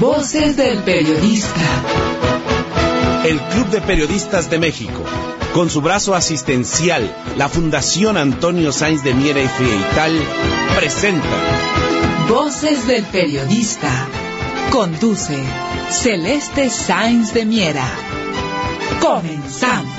Voces del Periodista. El Club de Periodistas de México, con su brazo asistencial, la Fundación Antonio Sáenz de Miera y Frieital, presenta Voces del Periodista. Conduce Celeste Sáenz de Miera. Comenzamos.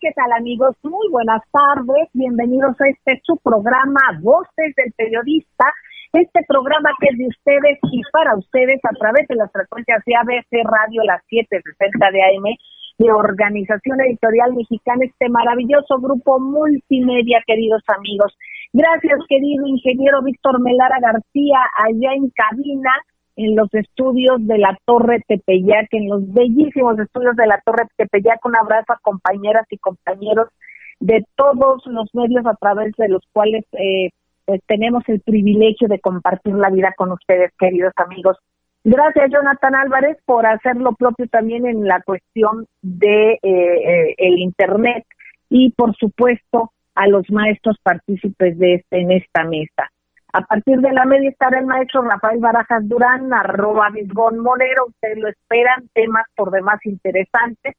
Qué tal amigos? Muy buenas tardes, bienvenidos a este su programa Voces del Periodista, este programa que es de ustedes y para ustedes a través de las frecuencias de ABC Radio las 760 de AM, de Organización Editorial Mexicana, este maravilloso grupo multimedia, queridos amigos. Gracias, querido ingeniero Víctor Melara García, allá en cabina, en los estudios de la Torre Tepeyac, en los bellísimos estudios de la Torre Tepeyac. Un abrazo a compañeras y compañeros de todos los medios a través de los cuales eh, pues tenemos el privilegio de compartir la vida con ustedes, queridos amigos. Gracias, Jonathan Álvarez, por hacer lo propio también en la cuestión de eh, eh, el Internet y, por supuesto, a los maestros partícipes de este, en esta mesa. A partir de la media estará el maestro Rafael Barajas Durán, arroba Visgón Monero, ustedes lo esperan, temas por demás interesantes.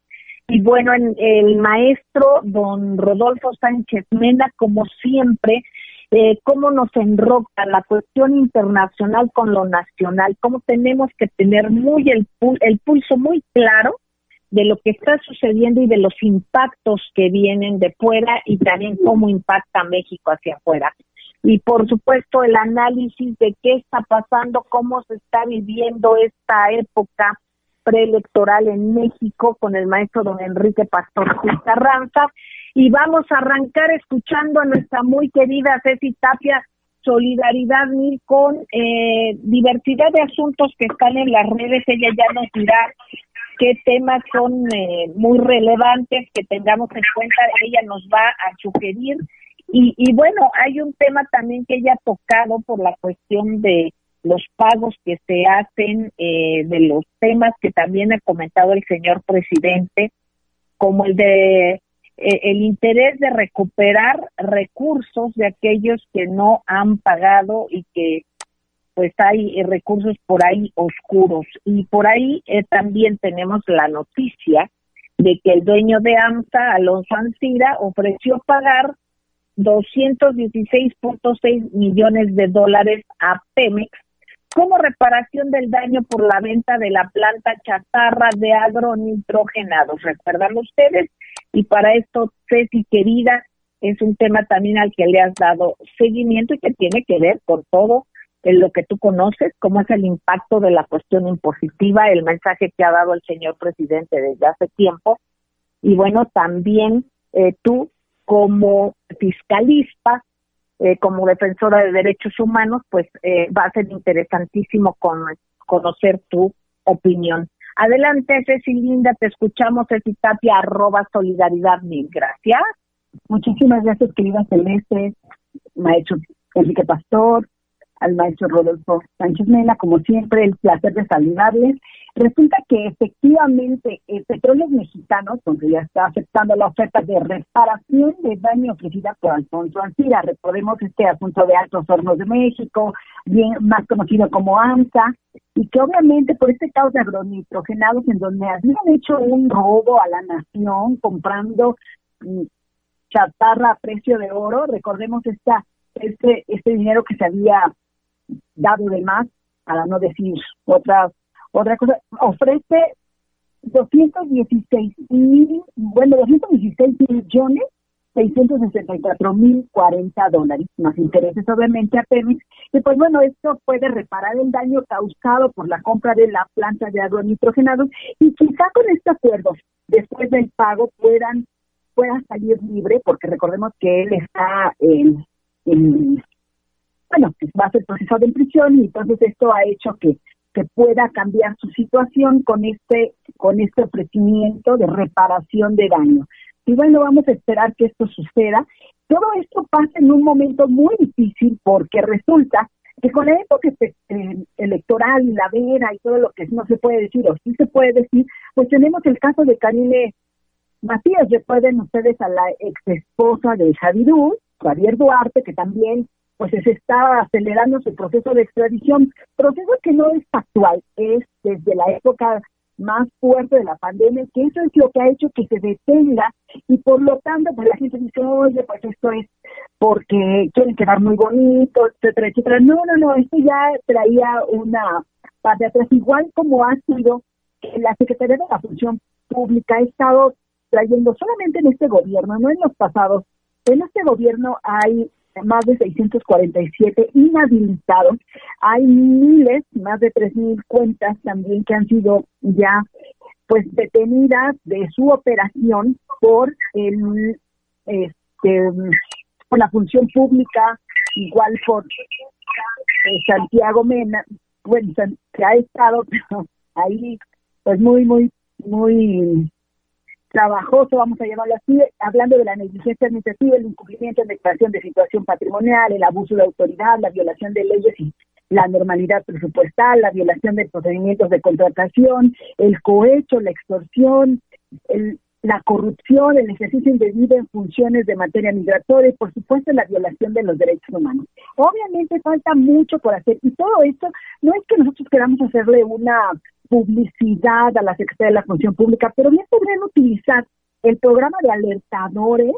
Y bueno, en, el maestro don Rodolfo Sánchez Mena, como siempre, eh, cómo nos enroca la cuestión internacional con lo nacional, cómo tenemos que tener muy el, el pulso muy claro de lo que está sucediendo y de los impactos que vienen de fuera y también cómo impacta México hacia afuera y por supuesto el análisis de qué está pasando, cómo se está viviendo esta época preelectoral en México con el maestro don Enrique Pastor Carranza y vamos a arrancar escuchando a nuestra muy querida Ceci Tapia Solidaridad Mil con eh, diversidad de asuntos que están en las redes, ella ya nos dirá qué temas son eh, muy relevantes que tengamos en cuenta, ella nos va a sugerir y, y bueno, hay un tema también que ella ha tocado por la cuestión de los pagos que se hacen, eh, de los temas que también ha comentado el señor presidente, como el de eh, el interés de recuperar recursos de aquellos que no han pagado y que pues hay recursos por ahí oscuros. Y por ahí eh, también tenemos la noticia de que el dueño de AMSA, Alonso Ancira, ofreció pagar 216.6 millones de dólares a Pemex como reparación del daño por la venta de la planta chatarra de agronitrogenados. ¿Recuerdan ustedes? Y para esto, Ceci querida, es un tema también al que le has dado seguimiento y que tiene que ver con todo en lo que tú conoces, cómo es el impacto de la cuestión impositiva, el mensaje que ha dado el señor presidente desde hace tiempo. Y bueno, también eh, tú como fiscalista, eh, como defensora de derechos humanos, pues eh, va a ser interesantísimo con, conocer tu opinión. Adelante, Ceci Linda, te escuchamos, Ceci Tapia, arroba solidaridad mil. Gracias. Muchísimas gracias, querida Celeste, maestro Enrique Pastor, al maestro Rodolfo Sánchez Mena, como siempre, el placer de saludarles. Resulta que efectivamente el Petróleos Mexicanos, donde ya está aceptando la oferta de reparación de daño ofrecida por Alfonso Ancira, recordemos este asunto de Altos Hornos de México, bien más conocido como AMSA, y que obviamente por este caos de agronitrogenados en donde habían hecho un robo a la nación comprando mm, chatarra a precio de oro, recordemos esta este este dinero que se había dado de más, para no decir otra, otra cosa, ofrece 216 mil, bueno, 216 millones 664 mil 40 dólares, más intereses obviamente a Pemex. Y pues bueno, esto puede reparar el daño causado por la compra de la planta de agronitrogenados y quizá con este acuerdo, después del pago, puedan pueda salir libre, porque recordemos que él está en bueno, pues va a ser procesado en prisión y entonces esto ha hecho que, que pueda cambiar su situación con este, con este ofrecimiento de reparación de daño. Y bueno, vamos a esperar que esto suceda. Todo esto pasa en un momento muy difícil porque resulta que con la época eh, electoral y la vera y todo lo que no se puede decir o sí se puede decir, pues tenemos el caso de Karine Matías. Recuerden ustedes a la ex esposa de Javidú, Javier Duarte, que también pues se está acelerando su proceso de extradición, proceso que no es actual, es desde la época más fuerte de la pandemia, que eso es lo que ha hecho que se detenga y por lo tanto pues la gente dice, oye, pues esto es porque quieren quedar muy bonito, etcétera, etcétera. No, no, no, esto ya traía una parte atrás, igual como ha sido que la Secretaría de la Función Pública ha estado trayendo solamente en este gobierno, no en los pasados, en este gobierno hay más de 647 inhabilitados. Hay miles, más de 3.000 cuentas también que han sido ya pues detenidas de su operación por el este por la función pública, igual por eh, Santiago Mena, bueno, que ha estado ahí pues muy, muy, muy trabajoso, vamos a llamarlo así, hablando de la negligencia administrativa, el incumplimiento en declaración de situación patrimonial, el abuso de autoridad, la violación de leyes y la normalidad presupuestal, la violación de procedimientos de contratación, el cohecho, la extorsión, el, la corrupción, el ejercicio indebido en funciones de materia migratoria y, por supuesto, la violación de los derechos humanos. Obviamente falta mucho por hacer y todo esto no es que nosotros queramos hacerle una publicidad a la Secretaría de la Función Pública, pero bien podrían utilizar el programa de alertadores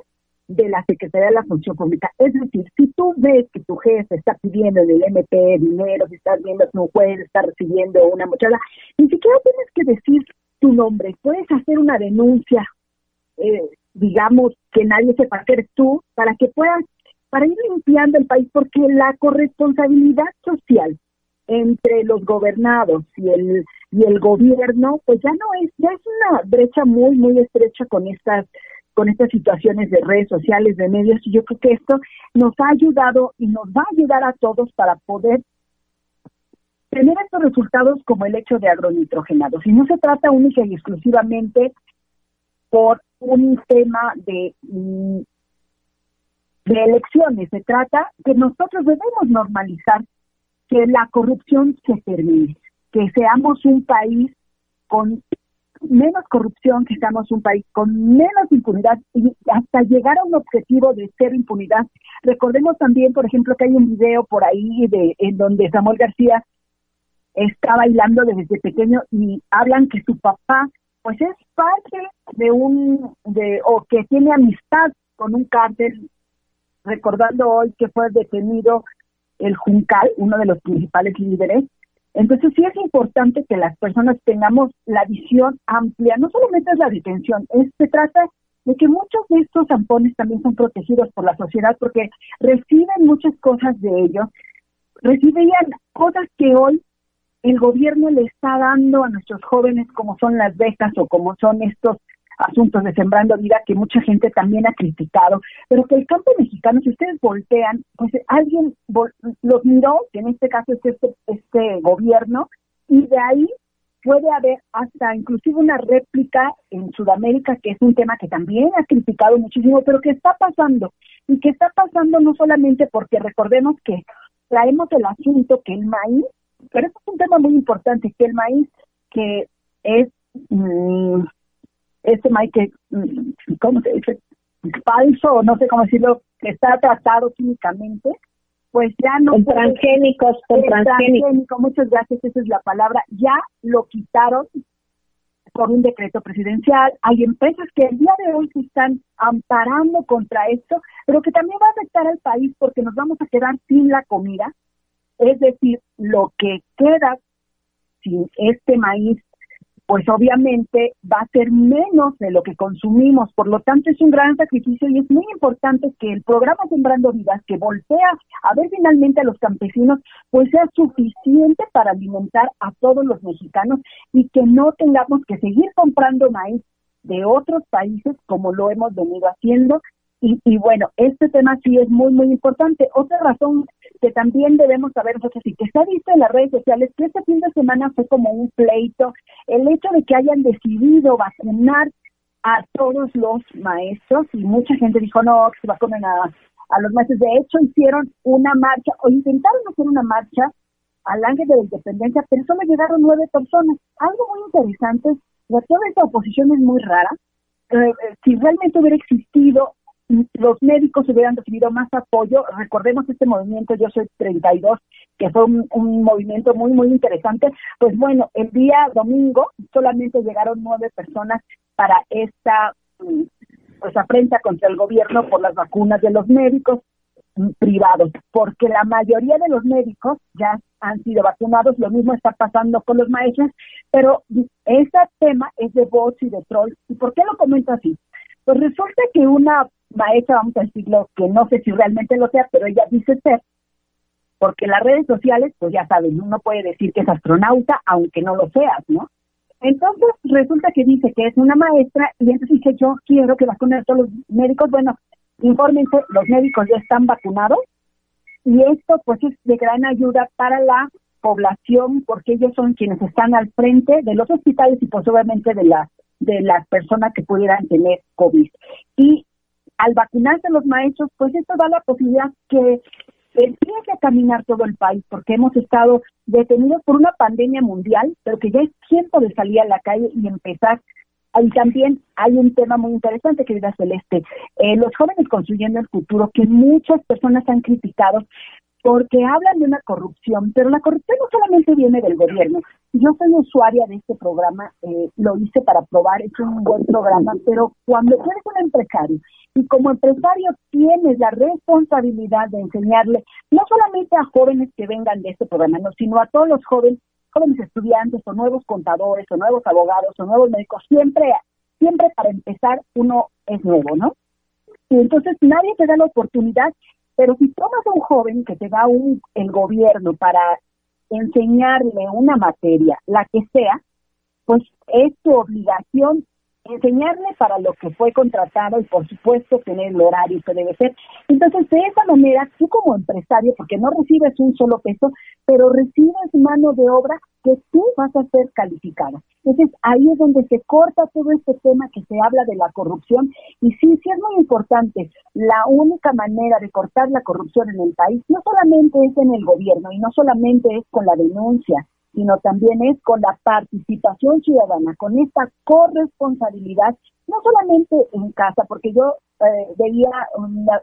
de la Secretaría de la Función Pública. Es decir, si tú ves que tu jefe está pidiendo en el MP dinero, si estás viendo que un juez está recibiendo una mochada, ni siquiera tienes que decir tu nombre, puedes hacer una denuncia, eh, digamos, que nadie sepa que eres tú, para que puedas, para ir limpiando el país, porque la corresponsabilidad social entre los gobernados y el y el gobierno pues ya no es ya es una brecha muy muy estrecha con estas con estas situaciones de redes sociales de medios y yo creo que esto nos ha ayudado y nos va a ayudar a todos para poder tener estos resultados como el hecho de agronitrogenados. Y no se trata única y exclusivamente por un tema de mm, de elecciones se trata que nosotros debemos normalizar que la corrupción se termine, que seamos un país con menos corrupción, que seamos un país con menos impunidad y hasta llegar a un objetivo de ser impunidad. Recordemos también, por ejemplo, que hay un video por ahí de en donde Samuel García está bailando desde pequeño y hablan que su papá pues es parte de un de o que tiene amistad con un cártel recordando hoy que fue detenido el Juncal, uno de los principales líderes. Entonces sí es importante que las personas tengamos la visión amplia, no solamente es la detención, se trata de que muchos de estos zampones también son protegidos por la sociedad porque reciben muchas cosas de ellos, recibían cosas que hoy el gobierno le está dando a nuestros jóvenes como son las becas o como son estos asuntos de Sembrando Vida que mucha gente también ha criticado, pero que el campo mexicano, si ustedes voltean, pues alguien los miró, que en este caso es este, este gobierno, y de ahí puede haber hasta inclusive una réplica en Sudamérica, que es un tema que también ha criticado muchísimo, pero que está pasando, y que está pasando no solamente porque recordemos que traemos el asunto que el maíz, pero eso es un tema muy importante, que el maíz que es mm, este maíz que, mm, ¿cómo se dice? Falso, no sé cómo decirlo, que está tratado químicamente, pues ya no. Con transgénicos, con transgénicos. Muchas gracias, esa es la palabra. Ya lo quitaron por un decreto presidencial. Hay empresas que el día de hoy se están amparando contra esto, pero que también va a afectar al país porque nos vamos a quedar sin la comida. Es decir, lo que queda sin este maíz pues obviamente va a ser menos de lo que consumimos. Por lo tanto, es un gran sacrificio y es muy importante que el programa Sembrando Vidas, que voltea a ver finalmente a los campesinos, pues sea suficiente para alimentar a todos los mexicanos y que no tengamos que seguir comprando maíz de otros países como lo hemos venido haciendo y, bueno, este tema sí es muy, muy importante. Otra razón que también debemos saber nosotros y que se ha visto en las redes sociales, que este fin de semana fue como un pleito, el hecho de que hayan decidido vacunar a todos los maestros y mucha gente dijo, no, que se vacunen a, a los maestros. De hecho, hicieron una marcha o intentaron hacer una marcha al Ángel de la Independencia, pero solo llegaron nueve personas. Algo muy interesante, toda esta oposición es muy rara. Eh, eh, si realmente hubiera existido los médicos hubieran recibido más apoyo. Recordemos este movimiento, yo soy 32, que fue un, movimiento muy, muy interesante. Pues bueno, el día domingo solamente llegaron nueve personas para esta pues afrenta contra el gobierno por las vacunas de los médicos privados, porque la mayoría de los médicos ya han sido vacunados, lo mismo está pasando con los maestros, pero este tema es de bots y de trolls. ¿Y por qué lo comento así? Pues resulta que una maestra, vamos a decirlo, que no sé si realmente lo sea, pero ella dice ser, porque las redes sociales, pues ya saben, uno puede decir que es astronauta, aunque no lo seas, ¿no? Entonces resulta que dice que es una maestra y entonces dice yo quiero que vacunen a todos los médicos. Bueno, infórmense, los médicos ya están vacunados y esto pues es de gran ayuda para la población porque ellos son quienes están al frente de los hospitales y pues obviamente de las de las personas que pudieran tener COVID. Y al vacunarse los maestros, pues esto da la posibilidad que empiece a caminar todo el país, porque hemos estado detenidos por una pandemia mundial, pero que ya es tiempo de salir a la calle y empezar y también hay un tema muy interesante, querida Celeste, eh, los jóvenes construyendo el futuro, que muchas personas han criticado porque hablan de una corrupción, pero la corrupción no solamente viene del gobierno. Yo soy usuaria de este programa, eh, lo hice para probar, es un buen programa, pero cuando tú eres un empresario y como empresario tienes la responsabilidad de enseñarle no solamente a jóvenes que vengan de este programa, sino a todos los jóvenes jóvenes estudiantes o nuevos contadores o nuevos abogados o nuevos médicos, siempre, siempre para empezar uno es nuevo, ¿no? Y entonces nadie te da la oportunidad, pero si tomas a un joven que te da un, el gobierno para enseñarle una materia, la que sea, pues es tu obligación enseñarle para lo que fue contratado y por supuesto tener el horario que debe ser. Entonces, de esa manera, tú como empresario, porque no recibes un solo peso, pero recibes mano de obra que tú vas a ser calificada. Entonces, ahí es donde se corta todo este tema que se habla de la corrupción. Y sí, sí es muy importante. La única manera de cortar la corrupción en el país no solamente es en el gobierno y no solamente es con la denuncia, sino también es con la participación ciudadana, con esta corresponsabilidad, no solamente en casa, porque yo eh, veía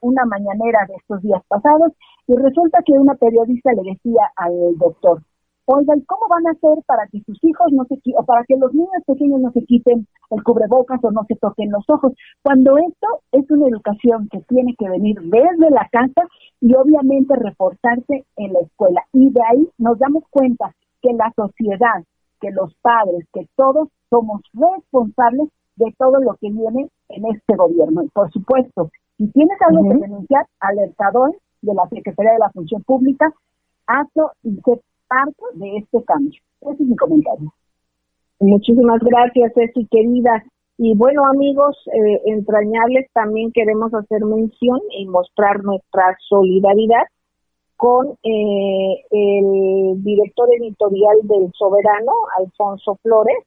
una, mañanera de estos días pasados y resulta que una periodista le decía al doctor, oiga, ¿y cómo van a hacer para que sus hijos no se o para que los niños pequeños no se quiten el cubrebocas o no se toquen los ojos? Cuando esto es una educación que tiene que venir desde la casa y obviamente reforzarse en la escuela. Y de ahí nos damos cuenta que la sociedad, que los padres, que todos somos responsables de todo lo que viene en este gobierno. Y por supuesto, si tienes algo que denunciar, alertador de la Secretaría de la Función Pública, hazlo y sé parte de este cambio. Ese es mi comentario. Muchísimas gracias, Ceci, querida. Y bueno, amigos, eh, entrañables, también queremos hacer mención y mostrar nuestra solidaridad con eh, el director editorial del Soberano, Alfonso Flores,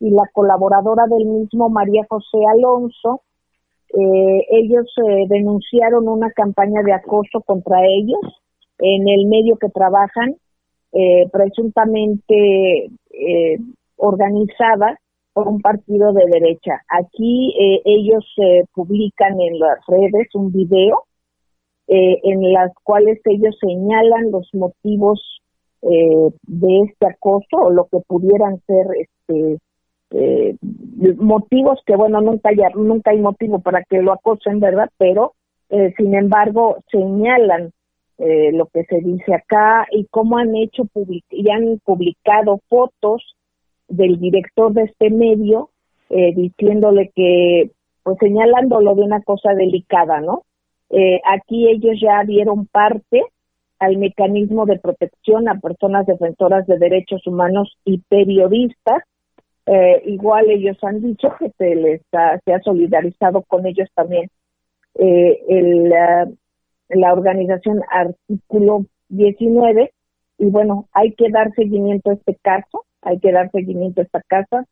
y la colaboradora del mismo, María José Alonso. Eh, ellos eh, denunciaron una campaña de acoso contra ellos en el medio que trabajan, presuntamente organizada por un partido de derecha. Aquí ellos publican en las redes un video eh, en las cuales ellos señalan los motivos eh, de este acoso o lo que pudieran ser este eh, motivos que bueno nunca hay nunca hay motivo para que lo acosen verdad pero sin embargo señalan lo que se dice acá y cómo han hecho y han publicado fotos del director de este medio diciéndole que pues señalándolo de una cosa delicada no eh, aquí ellos ya dieron parte al mecanismo de protección a personas defensoras de derechos humanos y periodistas. Eh, igual ellos han dicho que se les ha, se ha solidarizado con ellos también eh, el, la organización Artículo 19 y bueno, hay que dar seguimiento a este caso, hay que dar seguimiento a esta casa,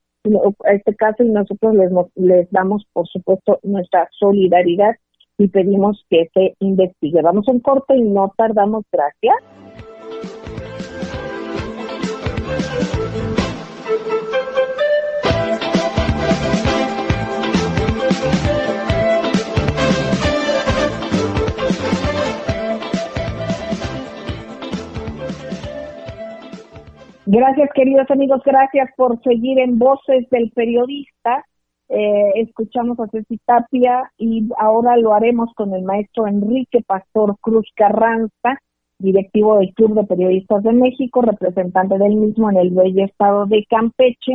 a este caso y nosotros les damos por supuesto nuestra solidaridad y pedimos que se investigue. Vamos a un corte y no tardamos. Gracias. Gracias, queridos amigos, gracias por seguir en Voces del Periodista. Eh, escuchamos a Ceci Tapia y ahora lo haremos con el maestro Enrique Pastor Cruz Carranza, directivo del Club de Periodistas de México, representante del mismo en el bello estado de Campeche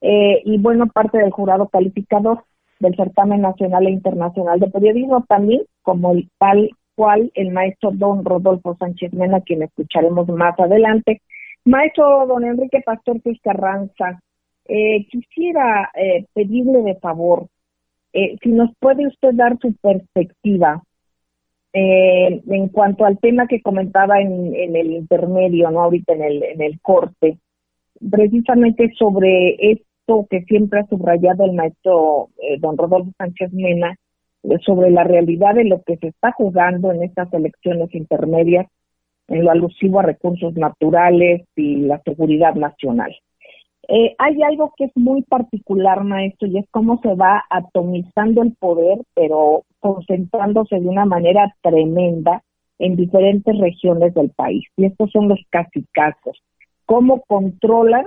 eh, y bueno, parte del jurado calificador del certamen nacional e internacional de periodismo, también como el tal cual el maestro don Rodolfo Sánchez Mena, quien escucharemos más adelante. Maestro don Enrique Pastor Cruz Carranza, eh, quisiera eh, pedirle de favor, eh, si nos puede usted dar su perspectiva eh, en cuanto al tema que comentaba en, el intermedio, no ahorita en el, en el corte, precisamente sobre esto que siempre ha subrayado el maestro don Rodolfo Sánchez Mena, sobre la realidad de lo que se está jugando en estas elecciones intermedias en lo alusivo a recursos naturales y la seguridad nacional. Eh, hay algo que es muy particular, maestro, y es cómo se va atomizando el poder, pero concentrándose de una manera tremenda en diferentes regiones del país. Y estos son los casos. Cómo controlan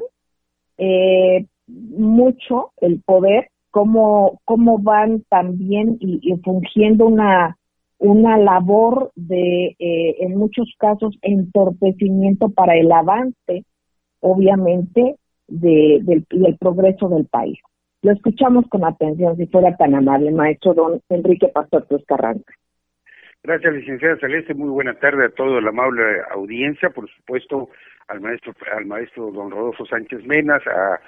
eh, mucho el poder, cómo, cómo van también y, y fungiendo una, una labor de, eh, en muchos casos, entorpecimiento para el avance, obviamente, de, del, progreso del país. Lo escuchamos con atención, si fuera tan amable, maestro don Enrique Pastor Cruz Carranza. Gracias, licenciada Celeste. Muy buena tarde a toda la amable audiencia. Por supuesto, al maestro, al maestro don Rodolfo Sánchez Menas, a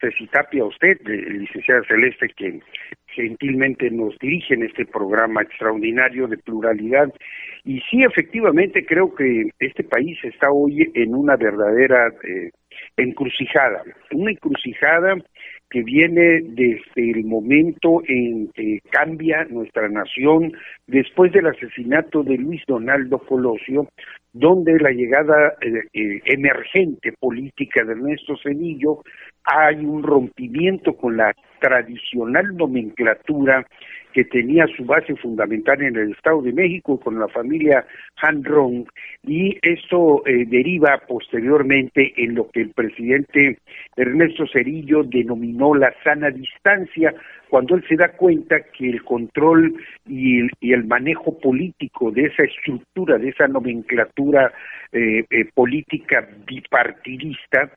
Ceci Tapia, a usted, licenciada Celeste, quien gentilmente nos dirige en este programa extraordinario de pluralidad. Y sí, efectivamente, creo que este país está hoy en una verdadera eh, encrucijada, una encrucijada que viene desde el momento en que cambia nuestra nación después del asesinato de Luis Donaldo Colosio, donde la llegada eh, eh, emergente política de Ernesto Cenillo hay un rompimiento con la tradicional nomenclatura que tenía su base fundamental en el Estado de México con la familia Han Rong y esto eh, deriva posteriormente en lo que el presidente Ernesto Cerillo denominó la sana distancia cuando él se da cuenta que el control y el, y el manejo político de esa estructura, de esa nomenclatura eh, eh, política bipartidista,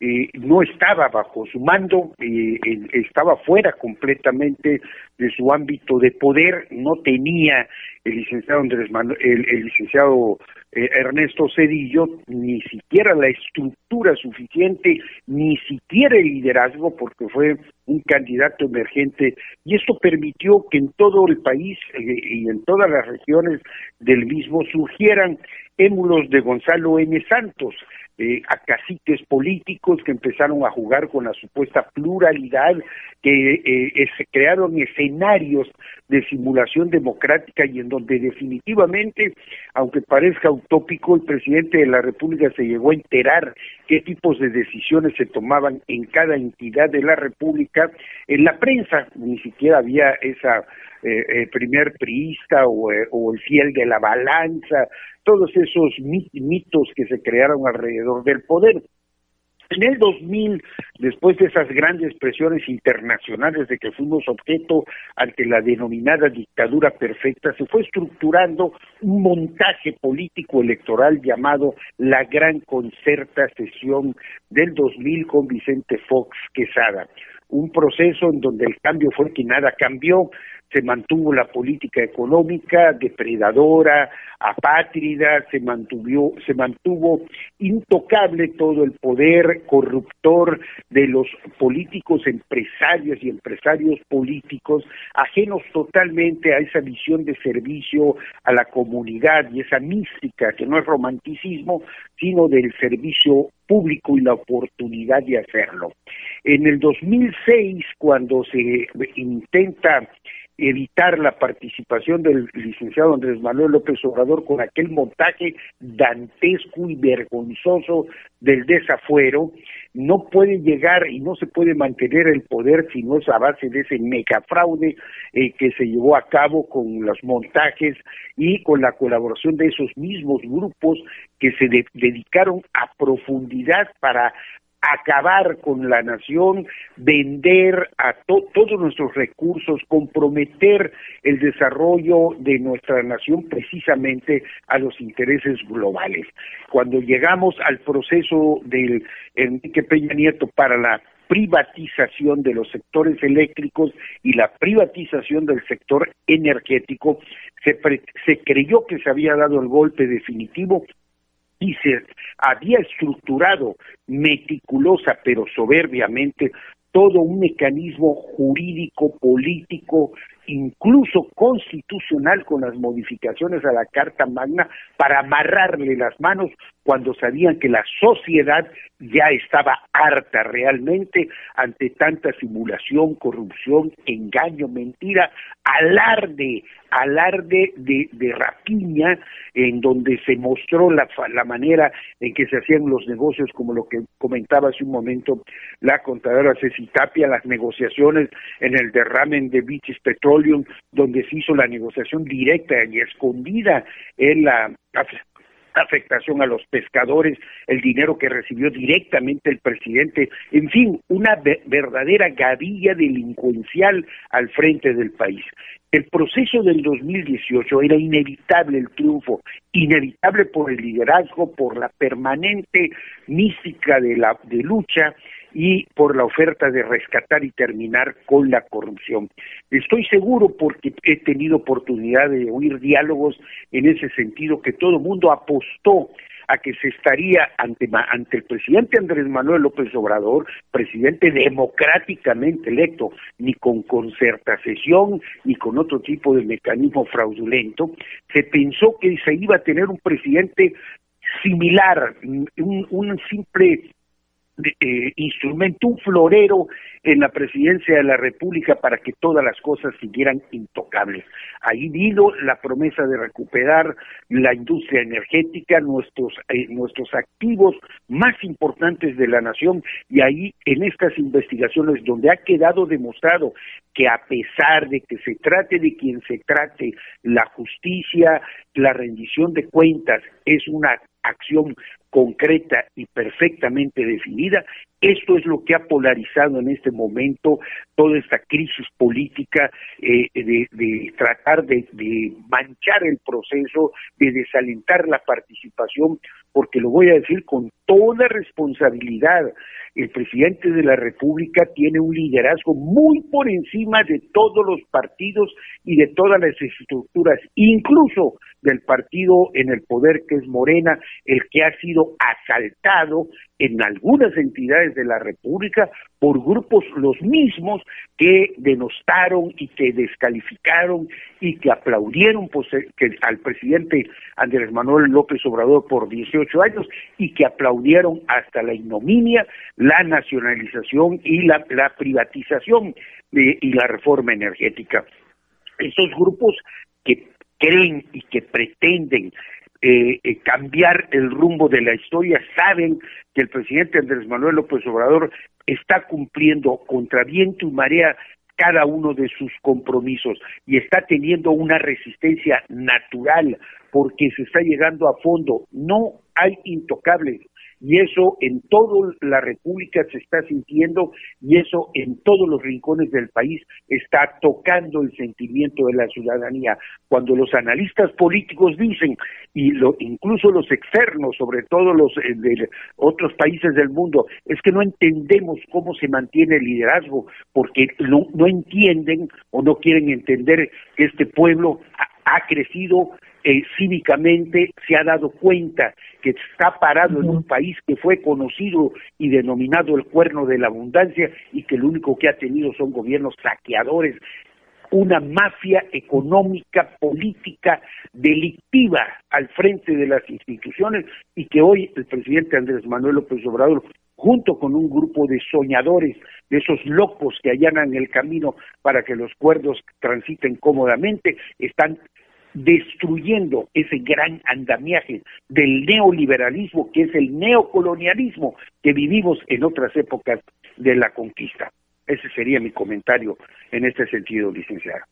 eh, no estaba bajo su mando, eh, estaba fuera completamente de su ámbito de poder, no tenía el licenciado Andrés el, licenciado eh, Ernesto Cedillo ni siquiera la estructura suficiente, ni siquiera el liderazgo, porque fue un candidato emergente, y esto permitió que en todo el país y en todas las regiones del mismo surgieran émulos de Gonzalo N. Santos, eh, a caciques políticos que empezaron a jugar con la supuesta pluralidad, que eh, se crearon escenarios de simulación democrática y en donde definitivamente, aunque parezca utópico, el presidente de la República se llegó a enterar qué tipos de decisiones se tomaban en cada entidad de la República. En la prensa ni siquiera había esa eh, eh, primer priista o, eh, o, el fiel de la balanza, todos esos mitos que se crearon alrededor del poder. En el 2000, después de esas grandes presiones internacionales de que fuimos objeto ante la denominada dictadura perfecta, se fue estructurando un montaje político electoral llamado la Gran Concerta Sesión del 2000 con Vicente Fox Quesada. Un proceso en donde el cambio fue que nada cambió, se mantuvo la política económica depredadora, apátrida, se mantuvo, se mantuvo intocable todo el poder corruptor de los políticos empresarios y empresarios políticos, ajenos totalmente a esa visión de servicio a la comunidad y esa mística que no es romanticismo, sino del servicio público y la oportunidad de hacerlo. En el 2006, cuando se intenta evitar la participación del licenciado Andrés Manuel López Obrador con aquel montaje dantesco y vergonzoso del desafuero, no puede llegar y no se puede mantener el poder si no es a base de ese megafraude eh, que se llevó a cabo con los montajes y con la colaboración de esos mismos grupos que se dedicaron a profundidad para acabar con la nación, vender a todos nuestros recursos, comprometer el desarrollo de nuestra nación precisamente a los intereses globales. Cuando llegamos al proceso del Enrique Peña Nieto para la privatización de los sectores eléctricos y la privatización del sector energético, se, se creyó que se había dado el golpe definitivo se había estructurado meticulosa pero soberbiamente todo un mecanismo jurídico, político, incluso constitucional con las modificaciones a la Carta Magna para amarrarle las manos cuando sabían que la sociedad ya estaba harta realmente ante tanta simulación, corrupción, engaño, mentira, alarde, alarde de, de rapiña, en donde se mostró la, la manera en que se hacían los negocios, como lo que comentaba hace un momento la contadora Ceci Tapia, las negociaciones en el derramen de British Donde se hizo la negociación directa y escondida en la afectación a los pescadores, el dinero que recibió directamente el presidente, en fin, una verdadera gavilla delincuencial al frente del país. El proceso del 2018 era inevitable el triunfo, inevitable por el liderazgo, por la permanente mística de la de lucha y por la oferta de rescatar y terminar con la corrupción. Estoy seguro porque he tenido oportunidad de oír diálogos en ese sentido que todo el mundo apostó a que se estaría ante, ante el presidente Andrés Manuel López Obrador, presidente democráticamente electo, ni con concertación ni con otro tipo de mecanismo fraudulento, se pensó que se iba a tener un presidente similar, un simple eh, instrumento, un florero en la presidencia de la República para que todas las cosas siguieran intocables. Ahí vino la promesa de recuperar la industria energética, nuestros, eh, nuestros activos más importantes de la nación, y ahí en estas investigaciones donde ha quedado demostrado que a pesar de que se trate de quien se trate, la justicia, la rendición de cuentas es una acción concreta y perfectamente definida. Esto es lo que ha polarizado en este momento toda esta crisis política eh, de, tratar de, de, manchar el proceso, de desalentar la participación, porque lo voy a decir con toda responsabilidad. El presidente de la República tiene un liderazgo muy por encima de todos los partidos y de todas las estructuras, incluso del partido en el poder que es Morena, el que ha sido asaltado en algunas entidades de la República por grupos los mismos que denostaron y que descalificaron y que aplaudieron pues, eh, al presidente Andrés Manuel López Obrador por 18 años y que aplaudieron hasta la ignominia, la nacionalización y la, privatización y la reforma energética. Esos grupos que creen y que pretenden eh, eh, cambiar el rumbo de la historia, saben que el presidente Andrés Manuel López Obrador está cumpliendo contra viento y marea cada uno de sus compromisos y está teniendo una resistencia natural porque se está llegando a fondo. No hay intocables, y eso en toda la República se está sintiendo y eso en todos los rincones del país está tocando el sentimiento de la ciudadanía. Cuando los analistas políticos dicen, y lo, incluso los externos, sobre todo los eh, de otros países del mundo, es que no entendemos cómo se mantiene el liderazgo, porque no, no entienden o no quieren entender que este pueblo ha crecido eh, cívicamente se ha dado cuenta que está parado en un país que fue conocido y denominado el cuerno de la abundancia y que lo único que ha tenido son gobiernos saqueadores, una mafia económica, política, delictiva al frente de las instituciones y que hoy el presidente Andrés Manuel López Obrador junto con un grupo de soñadores, de esos locos que allanan el camino para que los cuerdos transiten cómodamente, están destruyendo ese gran andamiaje del neoliberalismo que es el neocolonialismo que vivimos en otras épocas de la conquista. Ese sería mi comentario en este sentido, licenciada.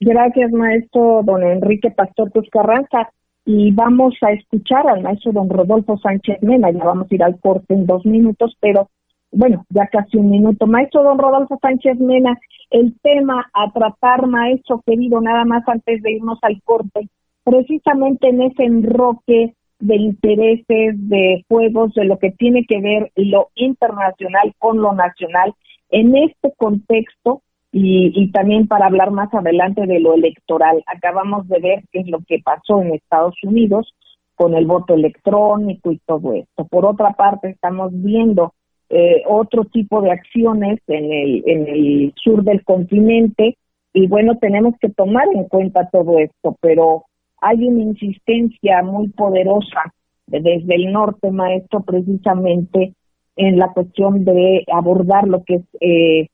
Gracias, maestro don Enrique Pastor Carranza. Y vamos a escuchar al maestro don Rodolfo Sánchez Mena. Ya vamos a ir al corte en dos minutos, pero bueno, ya casi un minuto. Maestro don Rodolfo Sánchez Mena, el tema a tratar, maestro querido, nada más antes de irnos al corte, precisamente en ese enroque de intereses, de juegos, de lo que tiene que ver lo internacional con lo nacional, en este contexto, y, y, también para hablar más adelante de lo electoral, acabamos de ver qué es lo que pasó en Estados Unidos con el voto electrónico y todo esto. Por otra parte, estamos viendo eh, otro tipo de acciones en el, en el sur del continente y bueno, tenemos que tomar en cuenta todo esto, pero hay una insistencia muy poderosa desde el norte, maestro, precisamente en la cuestión de abordar lo que es eh,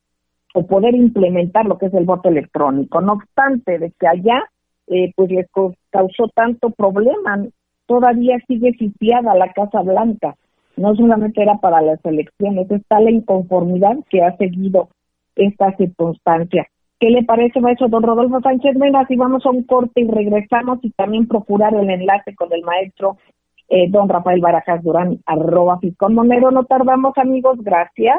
o poder implementar lo que es el voto electrónico. No obstante, de que allá eh, pues les causó tanto problema, todavía sigue sitiada la Casa Blanca. No solamente era para las elecciones, está la inconformidad que ha seguido esta circunstancia. ¿Qué le parece, maestro don Rodolfo Sánchez Mena? Si vamos a un corte y regresamos y también procurar el enlace con el maestro eh, don Rafael Barajas Durán, arroba Fiscón Monero. No tardamos, amigos. Gracias.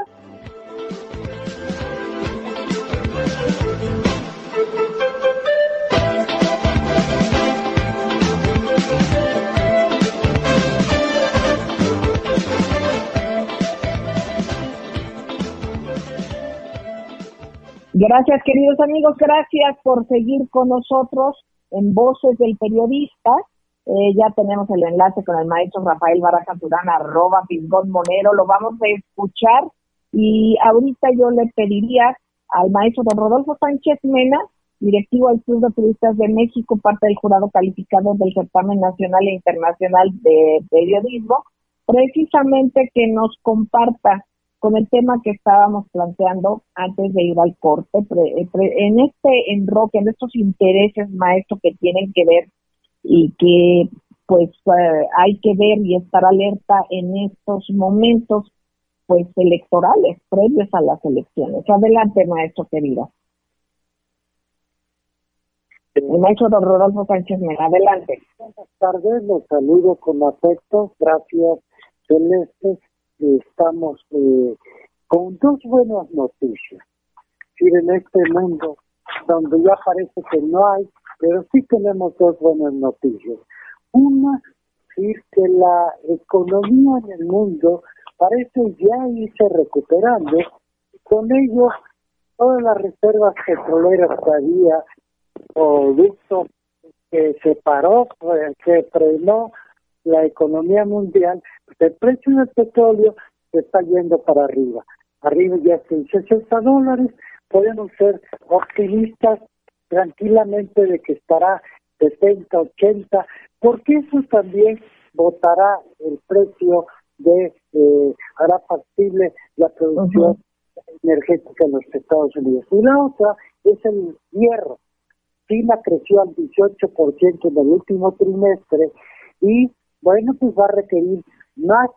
Gracias, queridos amigos, gracias por seguir con nosotros en Voces del Periodista. Eh, ya tenemos el enlace con el maestro Rafael Baraja Durán, arroba Fisgón Monero, lo vamos a escuchar. Y ahorita yo le pediría al maestro don Rodolfo Sánchez Mena, directivo del Club de Turistas de México, parte del jurado calificado del certamen nacional e internacional de periodismo, precisamente que nos comparta con el tema que estábamos planteando antes de ir al corte, eh, en este enroque, en estos intereses, maestros que tienen que ver y que pues eh, hay que ver y estar alerta en estos momentos pues electorales previos a las elecciones. Adelante, maestro querido. El maestro don Rodolfo Sánchez adelante. Buenas tardes, los saludo con afecto, gracias Celeste estamos eh, con dos buenas noticias. en este mundo donde ya parece que no hay, pero sí tenemos dos buenas noticias. Una, es que la economía en el mundo parece ya irse recuperando. Con ello, todas las reservas petroleras que había, producto que se paró, eh, que frenó la economía mundial, el precio del petróleo se está yendo para arriba. Arriba ya está en 60 dólares, podemos ser optimistas tranquilamente de que estará 70, 80, porque eso también votará el precio de, eh, hará factible la producción energética en los Estados Unidos. Y la otra es el hierro. China creció al 18% en el último trimestre y bueno, pues va a requerir más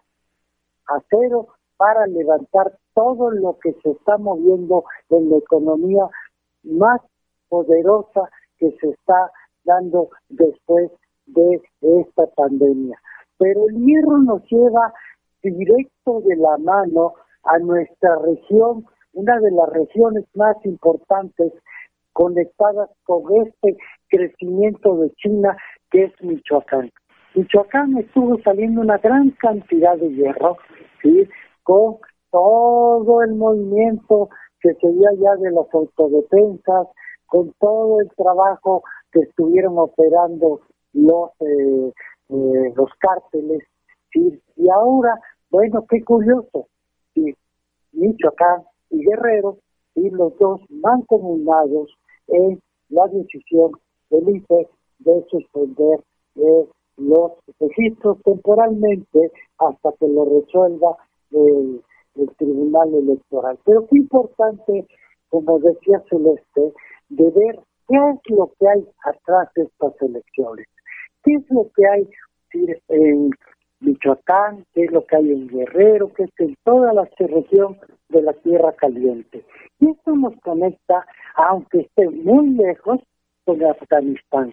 acero para levantar todo lo que se está moviendo en la economía más poderosa que se está dando después de esta pandemia. Pero el hierro nos lleva directo de la mano a nuestra región, una de las regiones más importantes conectadas con este crecimiento de China, que es Michoacán. Michoacán estuvo saliendo una gran cantidad de hierro, ¿sí? Con todo el movimiento que se dio allá de las autodefensas, con todo el trabajo que estuvieron operando los eh, eh, los cárteles, ¿sí? Y ahora, bueno, qué curioso, ¿sí? Michoacán y Guerrero, y los dos mancomunados en la decisión del IFE de suspender eh, los registros temporalmente hasta que lo resuelva el, Tribunal Electoral. Pero qué importante, como decía Celeste, de ver qué es lo que hay atrás de estas elecciones, qué es lo que hay en Michoacán, qué es lo que hay en Guerrero, qué es en toda la región de la Tierra Caliente. Y esto nos conecta, aunque esté muy lejos, con Afganistán.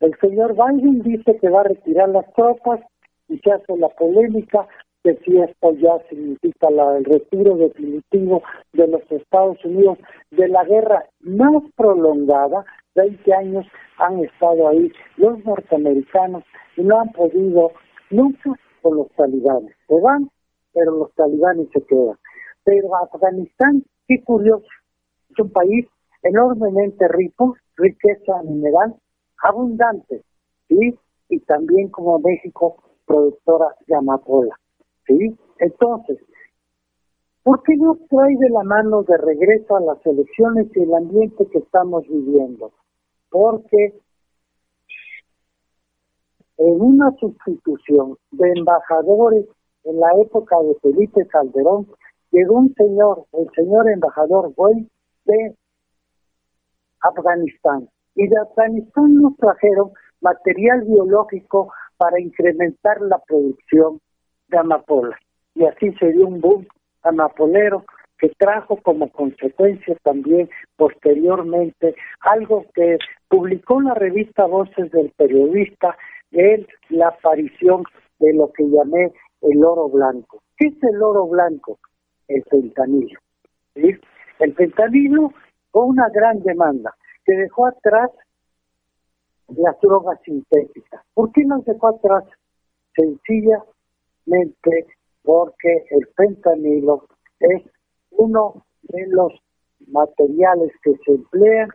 El señor Biden dice que va a retirar las tropas y se hace la polémica de si esto ya significa la, el retiro definitivo de los Estados Unidos de la guerra más prolongada, 20 años han estado ahí los norteamericanos y no han podido nunca con los talibanes. Se van, pero los talibanes se quedan. Pero Afganistán, qué curioso, es un país enormemente rico, riqueza mineral abundante, ¿sí? Y también como México, productora de ¿sí? Entonces, ¿por qué no trae de la mano de regreso a las elecciones y el ambiente que estamos viviendo? Porque en una sustitución de embajadores en la época de Felipe Calderón, llegó un señor, el señor embajador Güey, de Afganistán. Y de Afganistán nos trajeron material biológico para incrementar la producción de amapola. Y así se dio un boom amapolero que trajo como consecuencia también posteriormente algo que publicó la revista Voces del Periodista en la aparición de lo que llamé el oro blanco. ¿Qué es el oro blanco? El fentanilo. El fentanilo fue una gran demanda que dejó atrás las drogas sintéticas. ¿Por qué nos dejó atrás? Sencillamente porque el fentanilo es uno de los materiales que se emplean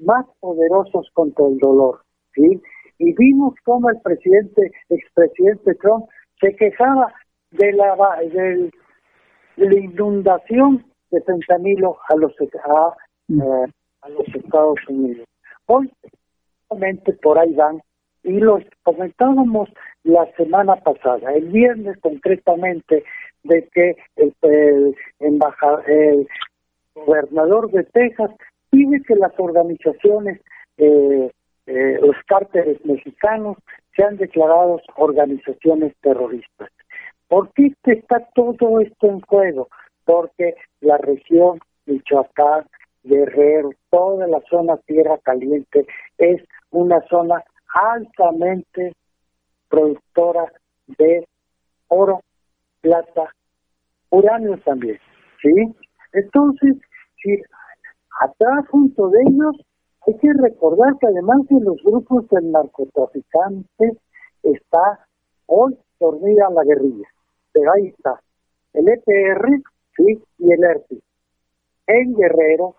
más poderosos contra el dolor, ¿sí? Y vimos cómo el presidente, expresidente Trump, se quejaba de la, de la inundación de fentanilo a los eh, a los Estados Unidos. Hoy, por ahí van, y lo comentábamos la semana pasada, el viernes concretamente, de que el, embajador, el gobernador de Texas pide que las organizaciones, eh, eh, los cárteles mexicanos, sean declarados organizaciones terroristas. ¿Por qué está todo esto en juego? Porque la región Michoacán, Guerrero, toda la zona Tierra Caliente es una zona altamente productora de oro, plata, uranio también, ¿sí? Entonces, si atrás junto de ellos hay que recordar que además de los grupos del narcotraficante está hoy dormida la guerrilla, pero ahí está el EPR, sí, y el ERPI. En Guerrero,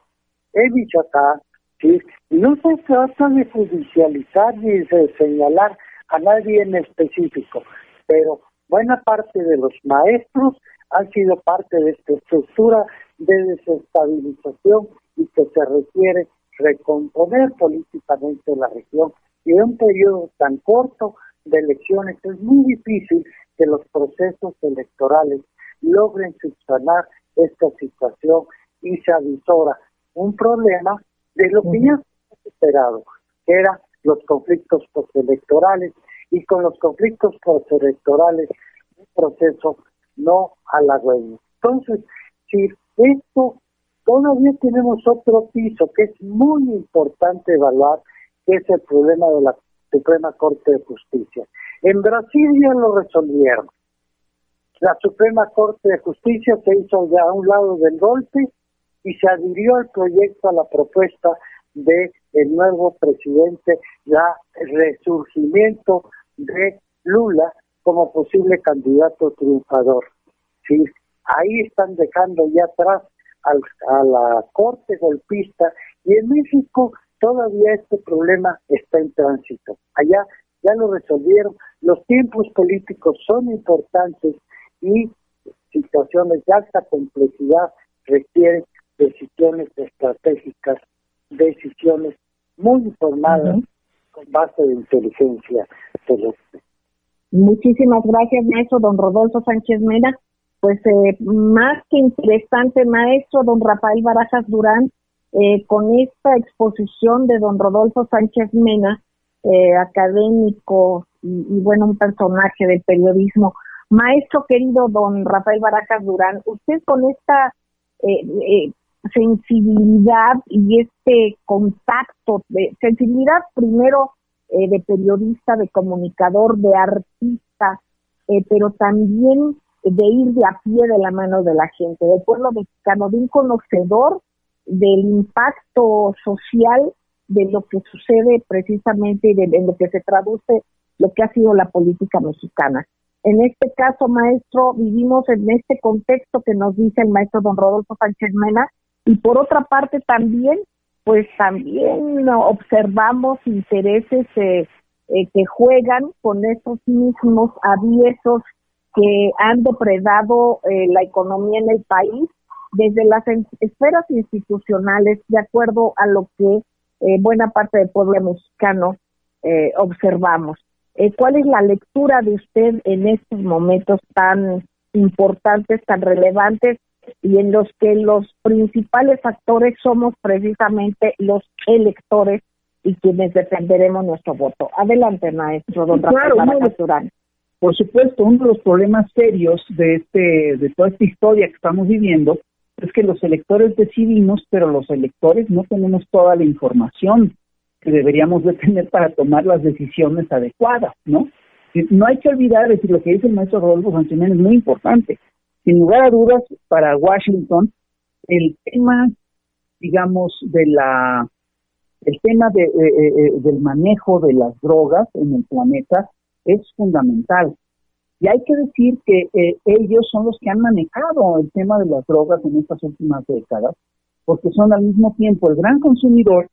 Michoacán, ¿sí? No se trata de judicializar ni de señalar a nadie en específico, pero buena parte de los maestros han sido parte de esta estructura de desestabilización y que se requiere recomponer políticamente la región. Y en un periodo tan corto de elecciones es muy difícil que los procesos electorales logren subsanar esta situación y se avisora un problema de lo que ya se esperado, que eran los conflictos postelectorales, y con los conflictos postelectorales un proceso no halagüeño. Entonces, si esto todavía tenemos otro piso que es muy importante evaluar, que es el problema de la Suprema Corte de Justicia. En Brasil ya lo resolvieron. La Suprema Corte de Justicia se hizo de a un lado del golpe y se adhirió al proyecto, a la propuesta de nuevo presidente, la resurgimiento de Lula como posible candidato triunfador. Ahí están dejando ya atrás a la corte golpista y en México todavía este problema está en tránsito. Allá ya lo resolvieron. Los tiempos políticos son importantes y situaciones de alta complejidad requieren decisiones estratégicas, decisiones muy informadas con base de inteligencia celeste. Muchísimas gracias, maestro don Rodolfo Sánchez Mena. pues eh, más que interesante, maestro don Rafael Barajas Durán, eh, con esta exposición de don Rodolfo Sánchez Mena, eh, académico y, y, bueno, un personaje del periodismo. Maestro querido don Rafael Barajas Durán, usted con esta sensibilidad y este contacto, de sensibilidad primero de periodista, de comunicador, de artista, pero también de ir de a pie de la mano de la gente, del pueblo mexicano, de un conocedor del impacto social de lo que sucede precisamente y de, lo que se traduce lo que ha sido la política mexicana. En este caso, maestro, vivimos en este contexto que nos dice el maestro don Rodolfo Sánchez Mena y por otra parte también, pues también observamos intereses eh, eh, que juegan con esos mismos aviesos que han depredado eh, la economía en el país desde las esferas institucionales, de acuerdo a lo que eh, buena parte del pueblo mexicano eh, observamos. ¿Cuál es la lectura de usted en estos momentos tan importantes, tan relevantes y en los que los principales actores somos precisamente los electores y quienes defenderemos nuestro voto? Adelante, maestro don claro, Rafael por supuesto, uno de los problemas serios de, este, de toda esta historia que estamos viviendo es que los electores decidimos, pero los electores no tenemos toda la información que deberíamos de tener para tomar las decisiones adecuadas, ¿no? No hay que olvidar, decir, lo que dice el maestro Rodolfo Sánchez es muy importante. Sin lugar a dudas, para Washington, el tema, digamos, de la, el tema de, eh, del manejo de las drogas en el planeta es fundamental. Y hay que decir que eh, ellos son los que han manejado el tema de las drogas en estas últimas décadas, porque son al mismo tiempo el gran consumidor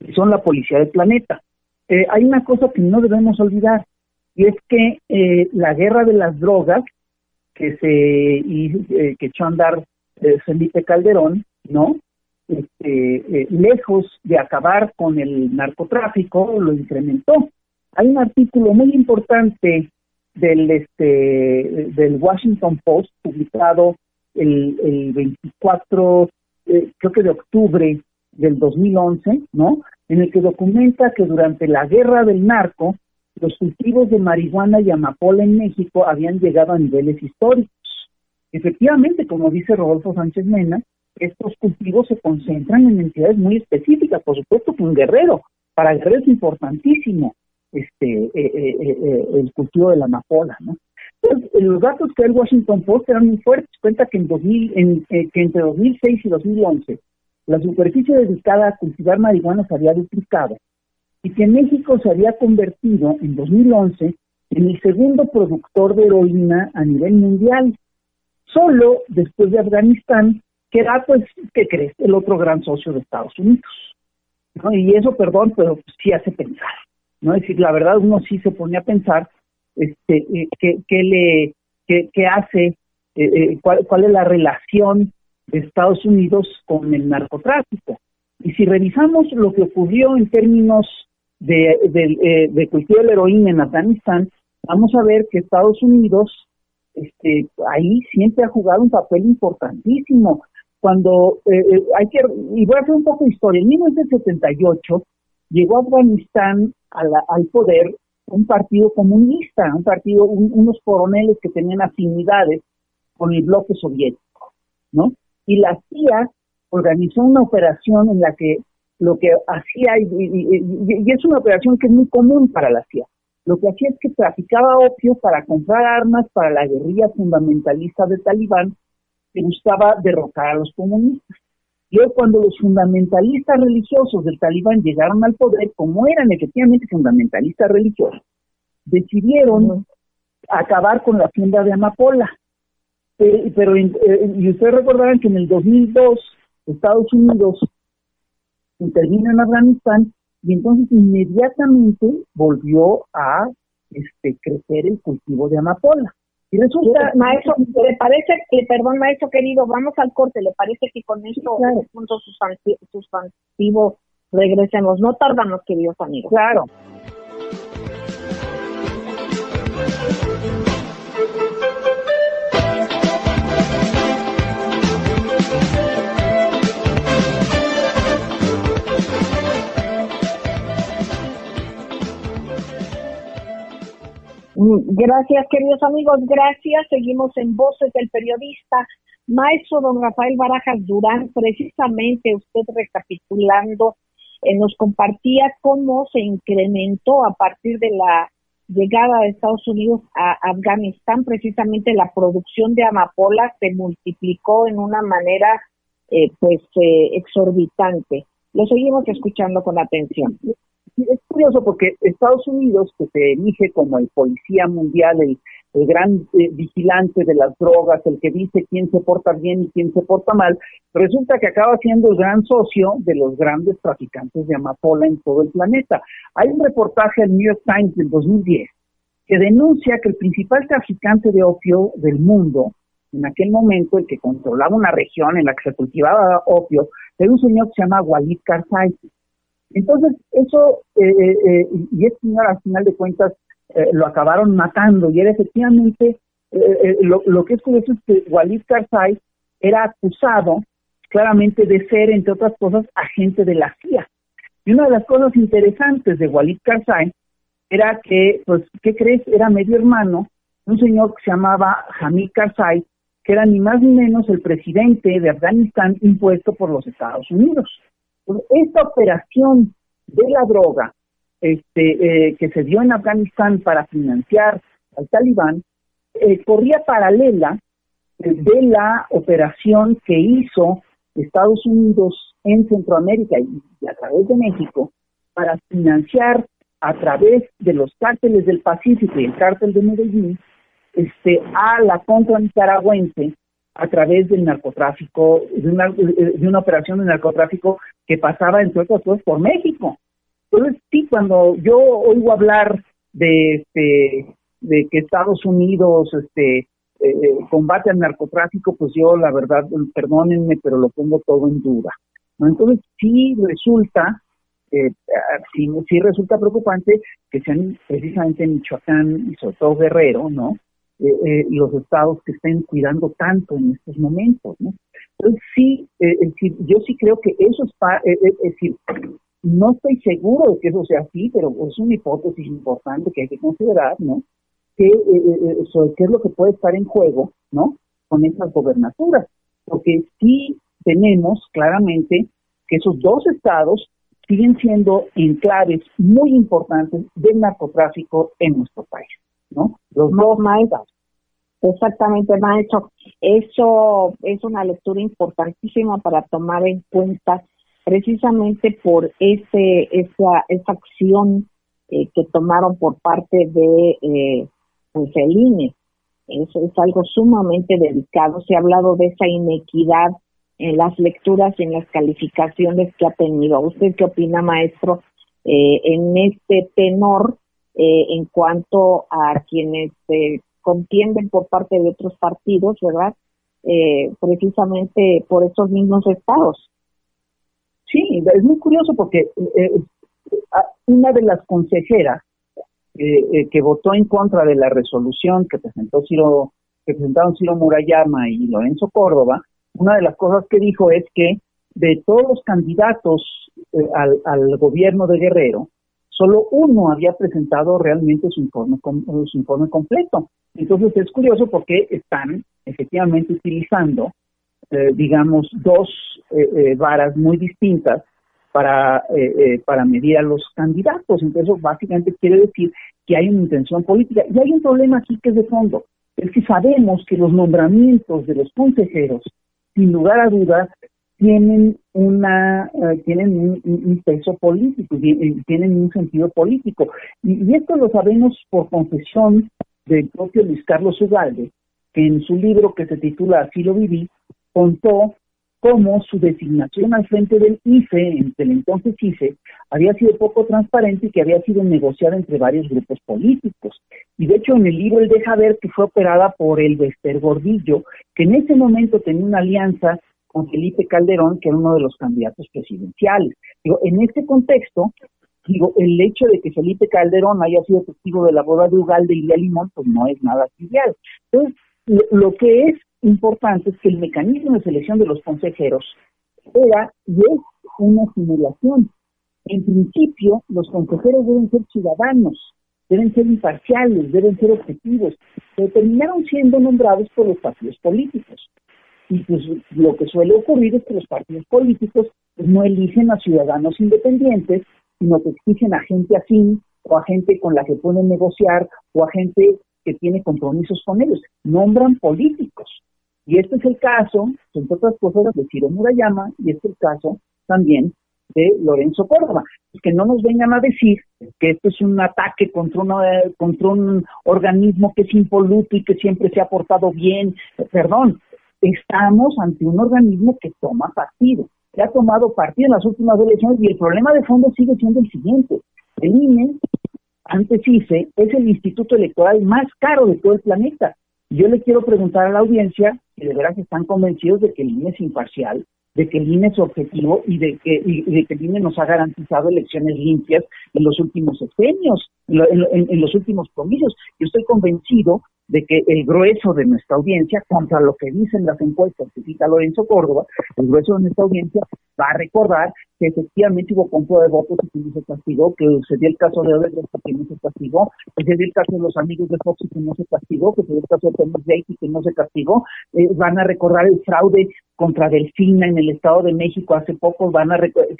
y son la policía del planeta. Eh, hay una cosa que no debemos olvidar, y es que eh, la guerra de las drogas que se y, que echó a andar Felipe Calderón, ¿no? Este, lejos de acabar con el narcotráfico, lo incrementó. Hay un artículo muy importante del este del Washington Post publicado el, el 24 eh, creo que de octubre del 2011, ¿no? En el que documenta que durante la guerra del narco los cultivos de marihuana y amapola en México habían llegado a niveles históricos. Efectivamente, como dice Rodolfo Sánchez Mena, estos cultivos se concentran en entidades muy específicas, por supuesto que un guerrero, para Guerrero es importantísimo, este eh, eh, eh, el cultivo de la amapola, ¿no? los datos que el Washington Post eran muy fuertes. Cuenta que en 2000, en, que entre 2006 y 2011 la superficie dedicada a cultivar marihuana se había duplicado y que México se había convertido en 2011 en el segundo productor de heroína a nivel mundial, solo después de Afganistán, que era, pues, ¿qué crees? El otro gran socio de Estados Unidos. Y eso, perdón, pero sí hace pensar. ¿no? Es decir, la verdad uno sí se pone a pensar este, eh, qué, le, qué, hace, eh, eh, cuál es la relación de Estados Unidos con el narcotráfico. Y si revisamos lo que ocurrió en términos de, de, de cultivo de la heroína en Afganistán, vamos a ver que Estados Unidos este, ahí siempre ha jugado un papel importantísimo. Cuando hay que, y voy a hacer un poco de historia, en 1978 llegó a Afganistán al poder un partido comunista, un partido, unos coroneles que tenían afinidades con el bloque soviético, ¿no? Y la CIA organizó una operación en la que lo que hacía, y, es una operación que es muy común para la CIA, lo que hacía es que traficaba opio para comprar armas para la guerrilla fundamentalista de Talibán que buscaba derrocar a los comunistas. Y hoy cuando los fundamentalistas religiosos del talibán llegaron al poder, como eran efectivamente fundamentalistas religiosos, decidieron acabar con la tienda de amapola. pero eh, y ustedes recordarán que en el 2002 Estados Unidos intervino en Afganistán y entonces inmediatamente volvió a este, crecer el cultivo de amapola. Y resulta, maestro, ¿le parece, que, perdón, maestro querido, vamos al corte, ¿le parece que con esto, claro. punto sustantivo, regresemos? No tardamos, queridos amigos. Claro. Gracias, queridos amigos, gracias. Seguimos en Voces del Periodista. Maestro don Rafael Barajas Durán, precisamente usted recapitulando, eh, nos compartía cómo se incrementó a partir de la llegada de Estados Unidos a Afganistán, precisamente la producción de amapola se multiplicó en una manera eh, pues eh, exorbitante. Lo seguimos escuchando con atención. Es curioso porque Estados Unidos, que se elige como el policía mundial, el, gran eh, vigilante de las drogas, el que dice quién se porta bien y quién se porta mal, resulta que acaba siendo el gran socio de los grandes traficantes de amapola en todo el planeta. Hay un reportaje del New York Times del 2010 que denuncia que el principal traficante de opio del mundo, en aquel momento el que controlaba una región en la que se cultivaba opio, era un señor que se llama Walid Karzai. Entonces, eso, eh, eh, eh, y este señor al final de cuentas lo acabaron matando, y era efectivamente, lo, que es curioso es que Walid Karzai era acusado claramente de ser, entre otras cosas, agente de la CIA. Y una de las cosas interesantes de Walid Karzai era que, pues, ¿qué crees? Era medio hermano un señor que se llamaba Hamid Karzai, que era ni más ni menos el presidente de Afganistán impuesto por los Estados Unidos. Esta operación de la droga este, eh, que se dio en Afganistán para financiar al talibán eh, corría paralela de la operación que hizo Estados Unidos en Centroamérica y a través de México para financiar a través de los cárteles del Pacífico y el cártel de Medellín este, a la contra nicaragüense a través del narcotráfico, de una, de una operación de narcotráfico que pasaba, entre otras cosas, por México. Entonces, sí, cuando yo oigo hablar de, este, de que Estados Unidos este, eh, eh, combate al narcotráfico, pues yo, la verdad, perdónenme, pero lo pongo todo en duda. Entonces, sí resulta, eh, sí, sí resulta preocupante que sean precisamente Michoacán y sobre Guerrero, ¿no? Eh, eh, los estados que estén cuidando tanto en estos momentos, ¿no? Entonces sí, eh, yo sí creo que eso es, es decir, no estoy seguro de que eso sea así, pero es una hipótesis importante que hay que considerar, ¿no? Que, sobre qué es lo que puede estar en juego, ¿no? Con esas gobernaturas, porque sí tenemos claramente que esos dos estados siguen siendo enclaves muy importantes del narcotráfico en nuestro país. ¿no? Los dos maestros. Exactamente, maestro. Eso es una lectura importantísima para tomar en cuenta precisamente por ese esa, esa acción eh, que tomaron por parte de eh, pues INE. Eso es algo sumamente delicado. Se ha hablado de esa inequidad en las lecturas y en las calificaciones que ha tenido. ¿Usted qué opina, maestro, eh, en este tenor eh, en cuanto a quienes se contienden por parte de otros partidos, ¿verdad? Eh, precisamente por esos mismos estados. Sí, es muy curioso porque eh, una de las consejeras que votó en contra de la resolución que presentó Ciro, que presentaron Ciro Murayama y Lorenzo Córdoba, una de las cosas que dijo es que de todos los candidatos al, al gobierno de Guerrero, solo uno había presentado realmente su informe, su informe completo. Entonces es curioso porque están efectivamente utilizando, eh, digamos, dos eh, eh, varas muy distintas para, para medir a los candidatos. Entonces básicamente quiere decir que hay una intención política. Y hay un problema aquí que es de fondo. Es que sabemos que los nombramientos de los consejeros, sin lugar a dudas, tienen una eh, tienen un, peso político tienen un sentido político y, esto lo sabemos por confesión del propio Luis Carlos Ugalde que en su libro que se titula Así lo viví contó cómo su designación al frente del IFE, del entonces IFE, había sido poco transparente y que había sido negociada entre varios grupos políticos. Y de hecho en el libro él deja ver que fue operada por el Vester Gordillo, que en ese momento tenía una alianza con Felipe Calderón, que era uno de los candidatos presidenciales. Digo, en este contexto, digo, el hecho de que Felipe Calderón haya sido testigo de la boda de Ugalde y Lía Limón, pues no es nada trivial. Entonces, lo, que es importante es que el mecanismo de selección de los consejeros era y es una simulación. En principio, los consejeros deben ser ciudadanos, deben ser imparciales, deben ser objetivos, pero terminaron siendo nombrados por los partidos políticos. Y pues lo que suele ocurrir es que los partidos políticos pues, no eligen a ciudadanos independientes, sino que exigen a gente afín o a gente con la que pueden negociar o a gente que tiene compromisos con ellos. Nombran políticos. Y este es el caso, entre otras cosas, de Ciro Murayama y este es el caso también de Lorenzo Córdoba. Que no nos vengan a decir que esto es un ataque contra, una, contra un organismo que es impoluto y que siempre se ha portado bien. Perdón, estamos ante un organismo que toma partido, que ha tomado partido en las últimas elecciones y el problema de fondo sigue siendo el siguiente. El INE, antes ICE, es el instituto electoral más caro de todo el planeta. Yo le quiero preguntar a la audiencia si de veras están convencidos de que el INE es imparcial, de que el INE es objetivo y de que, de que el INE nos ha garantizado elecciones limpias en los últimos sexenios, en, los últimos comicios. Yo estoy convencido de que el grueso de nuestra audiencia, contra lo que dicen las encuestas que cita Lorenzo Córdoba, el grueso de nuestra audiencia va a recordar que efectivamente hubo compra de votos y que no se castigó, que se dio el caso de Odebrecht que no se castigó, que se dio el caso de los amigos de Fox que no se castigó, que se dio el caso de Thomas y que no se castigó, eh, van a recordar el fraude contra Delfina en el Estado de México hace poco, van a recordar,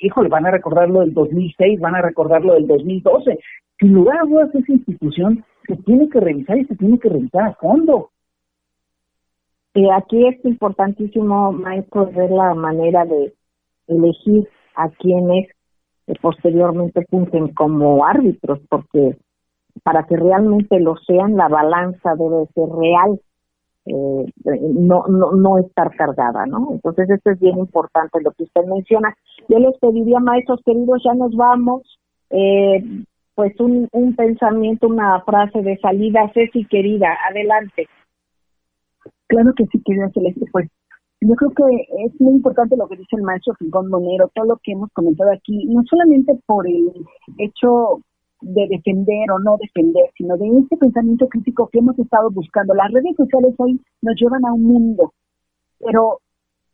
híjole, van a recordar lo del 2006, van a recordar lo del 2012. Sin lugar a dudas, esa institución se tiene que revisar y se tiene que revisar a fondo. Eh, aquí es importantísimo, maestro, ver la manera de elegir a quienes posteriormente cumplen como árbitros, porque para que realmente lo sean, la balanza debe ser real, eh, no, no, no estar cargada, ¿no? Entonces, esto es bien importante lo que usted menciona. Yo les pediría, maestros queridos, ya nos vamos. Eh, pues un, un pensamiento, una frase de salida. Ceci, querida, adelante. Claro que sí, querida Celeste, pues yo creo que es muy importante lo que dice el maestro Fingón Monero, todo lo que hemos comentado aquí, no solamente por el hecho de defender o no defender, sino de este pensamiento crítico que hemos estado buscando. Las redes sociales hoy nos llevan a un mundo, pero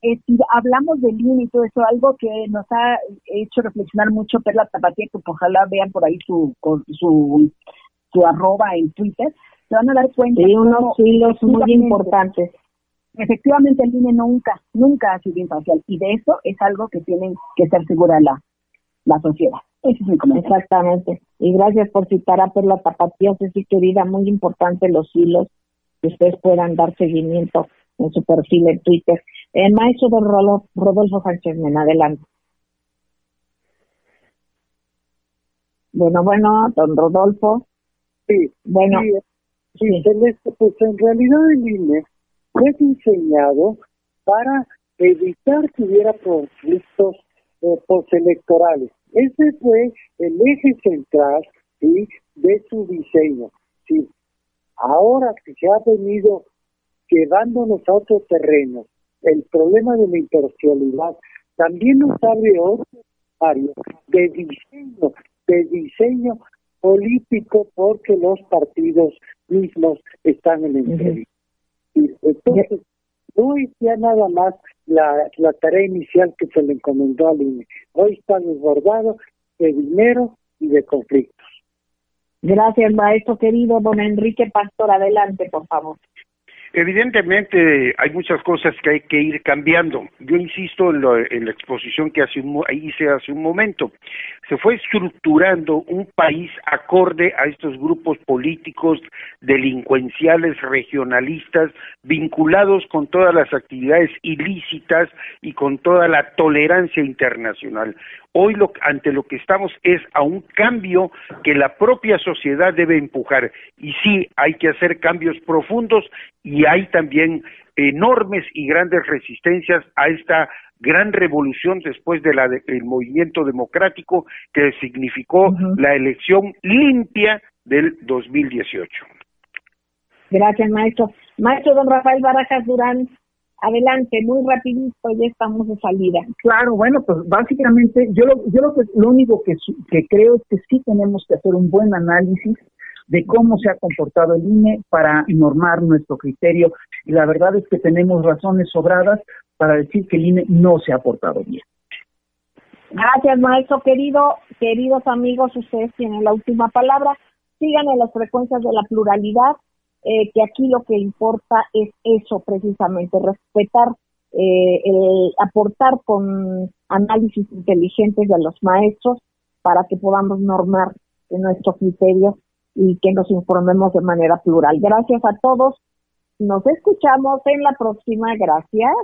eh, si hablamos del INE y todo eso, algo que nos ha hecho reflexionar mucho Perla Tapatía, que ojalá vean por ahí su, su, su arroba en Twitter, se van a dar cuenta. de unos hilos muy importantes efectivamente el INE nunca, nunca ha sido imparcial y de eso es algo que tienen que estar segura la, la sociedad. Ese es mi comentario. Exactamente. Y gracias por citar a Perla Tapatía, sí querida, muy importante los hilos, que ustedes puedan dar seguimiento en su perfil en Twitter. El maestro don Rodolfo, Sánchez Mena, adelante. Bueno, bueno, don Rodolfo. Sí. Bueno. Sí, pues en realidad el INE fue diseñado para evitar que hubiera conflictos eh, postelectorales. Ese fue el eje central de su diseño. Sí. Ahora que se ha venido llevándonos a otro terreno, el problema de la imparcialidad también nos abre otro área de diseño, de diseño político porque los partidos mismos están en el entonces, no es ya nada más la, la tarea inicial que se le encomendó al INE. Hoy está desbordado de dinero y de conflictos. Gracias, maestro querido. Don Enrique Pastor, adelante, por favor. Evidentemente hay muchas cosas que hay que ir cambiando. Yo insisto en, la exposición que hace hice hace un momento. Se fue estructurando un país acorde a estos grupos políticos delincuenciales, regionalistas, vinculados con todas las actividades ilícitas y con toda la tolerancia internacional. Hoy lo, ante lo que estamos es a un cambio que la propia sociedad debe empujar. Y sí, hay que hacer cambios profundos y hay también enormes y grandes resistencias a esta gran revolución después del movimiento democrático que significó la elección limpia del 2018. Gracias, maestro. Maestro don Rafael Barajas Durán, Adelante, muy rapidito, ya estamos de salida. Claro, bueno, pues básicamente yo lo, yo lo, que, lo único que, que creo es que sí tenemos que hacer un buen análisis de cómo se ha comportado el INE para normar nuestro criterio y la verdad es que tenemos razones sobradas para decir que el INE no se ha portado bien. Gracias, maestro querido. Queridos amigos, ustedes tienen la última palabra. sigan en las frecuencias de la pluralidad, eh, que aquí lo que importa es eso precisamente, respetar, eh, el aportar con análisis inteligentes de los maestros para que podamos normar en nuestro criterio y que nos informemos de manera plural. Gracias a todos. Nos escuchamos en la próxima. Gracias.